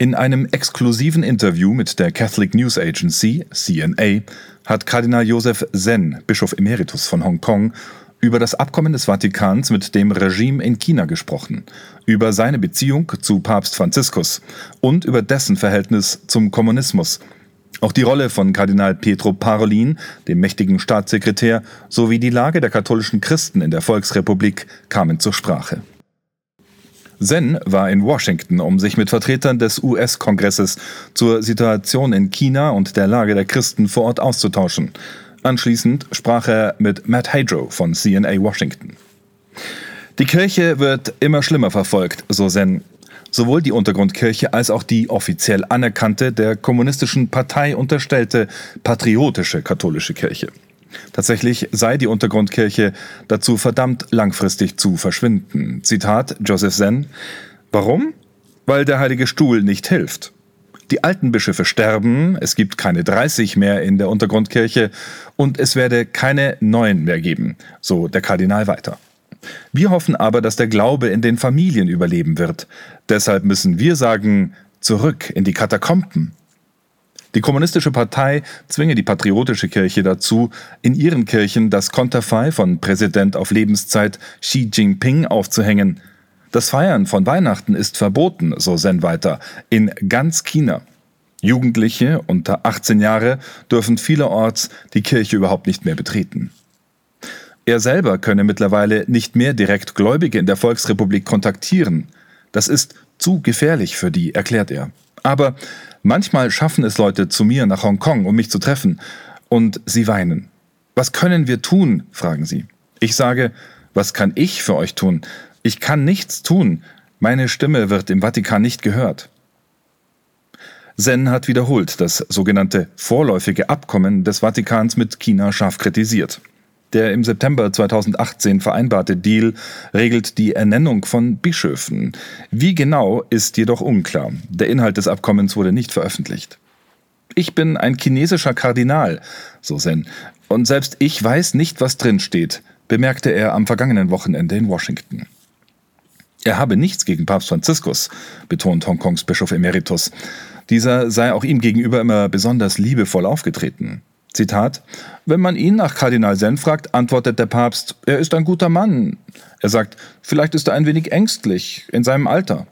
In einem exklusiven Interview mit der Catholic News Agency, CNA, hat Kardinal Joseph Zen, Bischof Emeritus von Hongkong, über das Abkommen des Vatikans mit dem Regime in China gesprochen, über seine Beziehung zu Papst Franziskus und über dessen Verhältnis zum Kommunismus. Auch die Rolle von Kardinal Pietro Parolin, dem mächtigen Staatssekretär, sowie die Lage der katholischen Christen in der Volksrepublik kamen zur Sprache. Zen war in Washington, um sich mit Vertretern des US-Kongresses zur Situation in China und der Lage der Christen vor Ort auszutauschen. Anschließend sprach er mit Matt Hadro von CNA Washington. Die Kirche wird immer schlimmer verfolgt, so Zen. Sowohl die Untergrundkirche als auch die offiziell anerkannte, der kommunistischen Partei unterstellte patriotische katholische Kirche. Tatsächlich sei die Untergrundkirche dazu verdammt, langfristig zu verschwinden. Zitat Joseph Zen. Warum? Weil der Heilige Stuhl nicht hilft. Die alten Bischöfe sterben, es gibt keine 30 mehr in der Untergrundkirche und es werde keine neuen mehr geben, so der Kardinal weiter. Wir hoffen aber, dass der Glaube in den Familien überleben wird. Deshalb müssen wir sagen, zurück in die Katakomben. Die kommunistische Partei zwinge die patriotische Kirche dazu, in ihren Kirchen das Konterfei von Präsident auf Lebenszeit Xi Jinping aufzuhängen. Das Feiern von Weihnachten ist verboten, so Zen weiter, in ganz China. Jugendliche unter 18 Jahre dürfen vielerorts die Kirche überhaupt nicht mehr betreten. Er selber könne mittlerweile nicht mehr direkt Gläubige in der Volksrepublik kontaktieren. Das ist zu gefährlich für die, erklärt er. Aber manchmal schaffen es Leute zu mir nach Hongkong, um mich zu treffen, und sie weinen. Was können wir tun? fragen sie. Ich sage, was kann ich für euch tun? Ich kann nichts tun. Meine Stimme wird im Vatikan nicht gehört. Zen hat wiederholt das sogenannte vorläufige Abkommen des Vatikans mit China scharf kritisiert. Der im September 2018 vereinbarte Deal regelt die Ernennung von Bischöfen. Wie genau ist jedoch unklar. Der Inhalt des Abkommens wurde nicht veröffentlicht. Ich bin ein chinesischer Kardinal, so Zen, und selbst ich weiß nicht, was drin steht, bemerkte er am vergangenen Wochenende in Washington. Er habe nichts gegen Papst Franziskus, betont Hongkongs Bischof Emeritus. Dieser sei auch ihm gegenüber immer besonders liebevoll aufgetreten. Zitat, wenn man ihn nach Kardinal Zen fragt, antwortet der Papst, er ist ein guter Mann. Er sagt, vielleicht ist er ein wenig ängstlich in seinem Alter.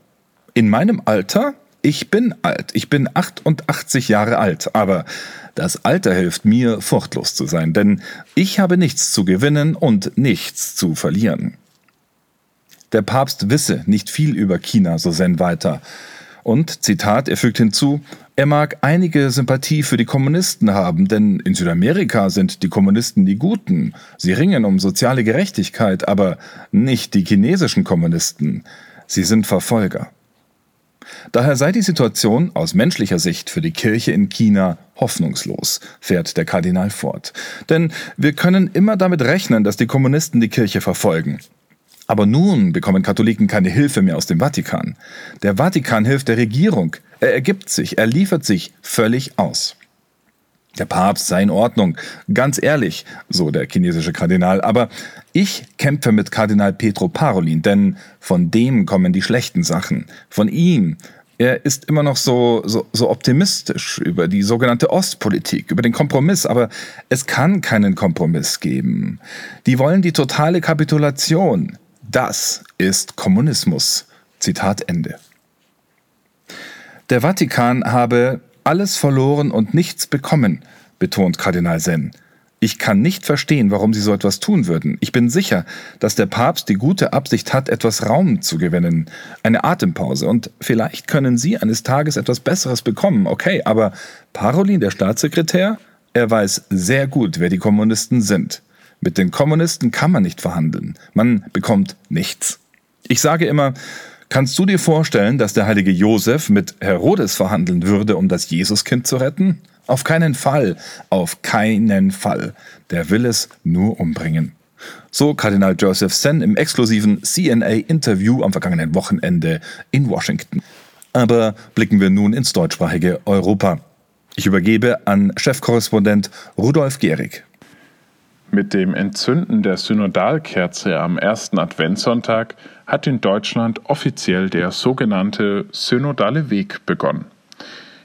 In meinem Alter? Ich bin alt. Ich bin 88 Jahre alt. Aber das Alter hilft mir, furchtlos zu sein, denn ich habe nichts zu gewinnen und nichts zu verlieren. Der Papst wisse nicht viel über China, so Zen weiter. Und, Zitat, er fügt hinzu, er mag einige Sympathie für die Kommunisten haben, denn in Südamerika sind die Kommunisten die Guten. Sie ringen um soziale Gerechtigkeit, aber nicht die chinesischen Kommunisten. Sie sind Verfolger. Daher sei die Situation aus menschlicher Sicht für die Kirche in China hoffnungslos, fährt der Kardinal fort. Denn wir können immer damit rechnen, dass die Kommunisten die Kirche verfolgen. Aber nun bekommen Katholiken keine Hilfe mehr aus dem Vatikan. Der Vatikan hilft der Regierung. Er ergibt sich, er liefert sich völlig aus. Der Papst sei in Ordnung, ganz ehrlich, so der chinesische Kardinal, aber ich kämpfe mit Kardinal Petro Parolin, denn von dem kommen die schlechten Sachen. Von ihm. Er ist immer noch so, so, so optimistisch über die sogenannte Ostpolitik, über den Kompromiss, aber es kann keinen Kompromiss geben. Die wollen die totale Kapitulation. Das ist Kommunismus. Zitat Ende. Der Vatikan habe alles verloren und nichts bekommen, betont Kardinal Zen. Ich kann nicht verstehen, warum sie so etwas tun würden. Ich bin sicher, dass der Papst die gute Absicht hat, etwas Raum zu gewinnen, eine Atempause, und vielleicht können Sie eines Tages etwas Besseres bekommen, okay, aber Parolin, der Staatssekretär, er weiß sehr gut, wer die Kommunisten sind. Mit den Kommunisten kann man nicht verhandeln. Man bekommt nichts. Ich sage immer, kannst du dir vorstellen, dass der heilige Josef mit Herodes verhandeln würde, um das Jesuskind zu retten? Auf keinen Fall, auf keinen Fall. Der will es nur umbringen. So Kardinal Joseph Sen im exklusiven CNA-Interview am vergangenen Wochenende in Washington. Aber blicken wir nun ins deutschsprachige Europa. Ich übergebe an Chefkorrespondent Rudolf Gehrig. Mit dem Entzünden der Synodalkerze am ersten Adventssonntag hat in Deutschland offiziell der sogenannte Synodale Weg begonnen.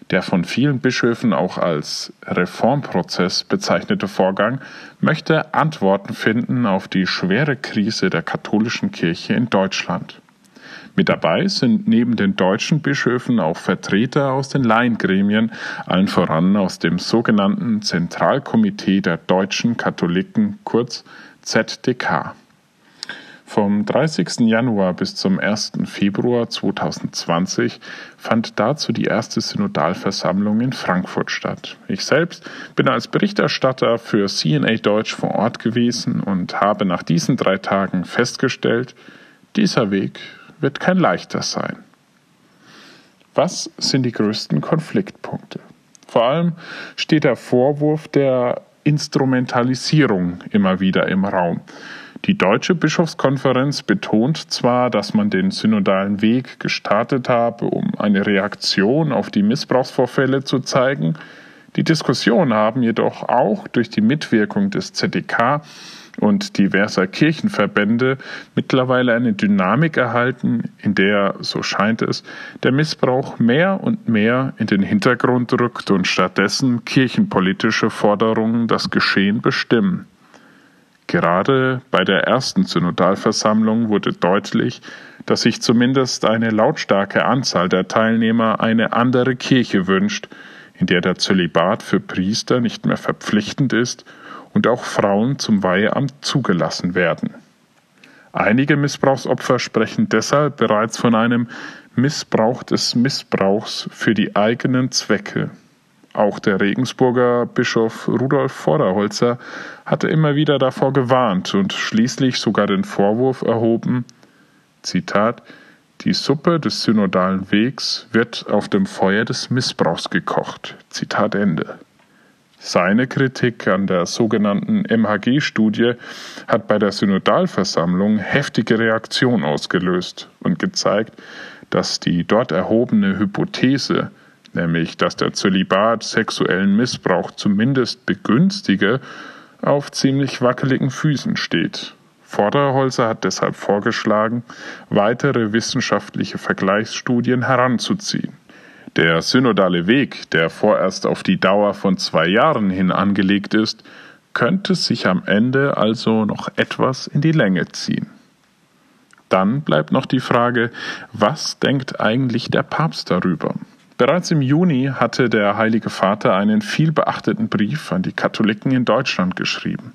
Der von vielen Bischöfen auch als Reformprozess bezeichnete Vorgang möchte Antworten finden auf die schwere Krise der katholischen Kirche in Deutschland. Mit dabei sind neben den deutschen Bischöfen auch Vertreter aus den Laiengremien, allen voran aus dem sogenannten Zentralkomitee der deutschen Katholiken, kurz ZDK. Vom 30. Januar bis zum 1. Februar 2020 fand dazu die erste Synodalversammlung in Frankfurt statt. Ich selbst bin als Berichterstatter für CNA Deutsch vor Ort gewesen und habe nach diesen drei Tagen festgestellt, dieser Weg wird kein leichter sein. Was sind die größten Konfliktpunkte? Vor allem steht der Vorwurf der Instrumentalisierung immer wieder im Raum. Die Deutsche Bischofskonferenz betont zwar, dass man den synodalen Weg gestartet habe, um eine Reaktion auf die Missbrauchsvorfälle zu zeigen, die Diskussionen haben jedoch auch durch die Mitwirkung des ZDK und diverser Kirchenverbände mittlerweile eine Dynamik erhalten, in der, so scheint es, der Missbrauch mehr und mehr in den Hintergrund rückt und stattdessen kirchenpolitische Forderungen das Geschehen bestimmen. Gerade bei der ersten Synodalversammlung wurde deutlich, dass sich zumindest eine lautstarke Anzahl der Teilnehmer eine andere Kirche wünscht, in der der Zölibat für Priester nicht mehr verpflichtend ist und auch Frauen zum Weiheamt zugelassen werden. Einige Missbrauchsopfer sprechen deshalb bereits von einem Missbrauch des Missbrauchs für die eigenen Zwecke. Auch der Regensburger Bischof Rudolf Vorderholzer hatte immer wieder davor gewarnt und schließlich sogar den Vorwurf erhoben, Zitat, die Suppe des synodalen Wegs wird auf dem Feuer des Missbrauchs gekocht. Zitat Ende. Seine Kritik an der sogenannten MHG-Studie hat bei der Synodalversammlung heftige Reaktion ausgelöst und gezeigt, dass die dort erhobene Hypothese, nämlich dass der Zölibat sexuellen Missbrauch zumindest begünstige, auf ziemlich wackeligen Füßen steht. Vorderholzer hat deshalb vorgeschlagen, weitere wissenschaftliche Vergleichsstudien heranzuziehen. Der synodale Weg, der vorerst auf die Dauer von zwei Jahren hin angelegt ist, könnte sich am Ende also noch etwas in die Länge ziehen. Dann bleibt noch die Frage, was denkt eigentlich der Papst darüber? Bereits im Juni hatte der Heilige Vater einen vielbeachteten Brief an die Katholiken in Deutschland geschrieben.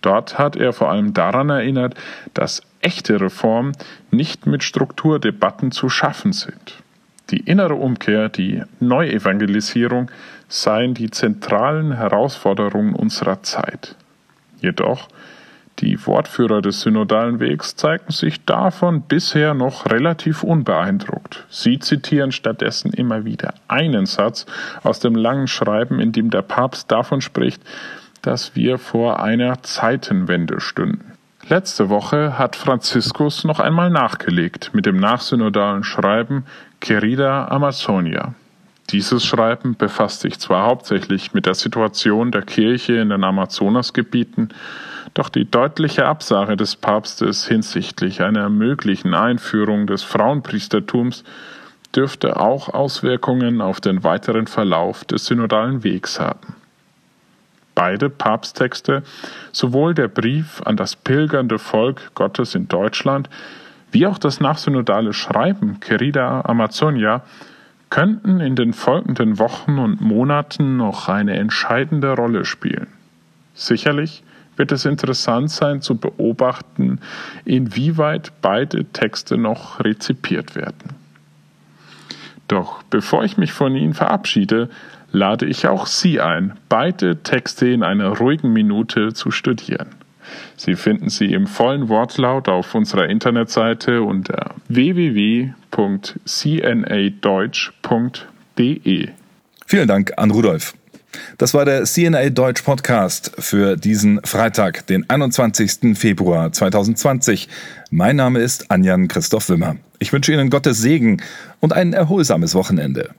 Dort hat er vor allem daran erinnert, dass echte Reformen nicht mit Strukturdebatten zu schaffen sind. Die innere Umkehr, die Neuevangelisierung seien die zentralen Herausforderungen unserer Zeit. Jedoch, die Wortführer des synodalen Wegs zeigten sich davon bisher noch relativ unbeeindruckt. Sie zitieren stattdessen immer wieder einen Satz aus dem langen Schreiben, in dem der Papst davon spricht, dass wir vor einer Zeitenwende stünden. Letzte Woche hat Franziskus noch einmal nachgelegt mit dem nachsynodalen Schreiben Querida Amazonia. Dieses Schreiben befasst sich zwar hauptsächlich mit der Situation der Kirche in den Amazonasgebieten, doch die deutliche Absage des Papstes hinsichtlich einer möglichen Einführung des Frauenpriestertums dürfte auch Auswirkungen auf den weiteren Verlauf des synodalen Wegs haben beide Papsttexte, sowohl der Brief an das pilgernde Volk Gottes in Deutschland, wie auch das nachsynodale Schreiben Querida Amazonia könnten in den folgenden Wochen und Monaten noch eine entscheidende Rolle spielen. Sicherlich wird es interessant sein zu beobachten, inwieweit beide Texte noch rezipiert werden. Doch bevor ich mich von Ihnen verabschiede, lade ich auch Sie ein, beide Texte in einer ruhigen Minute zu studieren. Sie finden sie im vollen Wortlaut auf unserer Internetseite unter www.cnadeutsch.de. Vielen Dank an Rudolf. Das war der CNA Deutsch Podcast für diesen Freitag, den 21. Februar 2020. Mein Name ist Anjan Christoph Wimmer. Ich wünsche Ihnen Gottes Segen und ein erholsames Wochenende.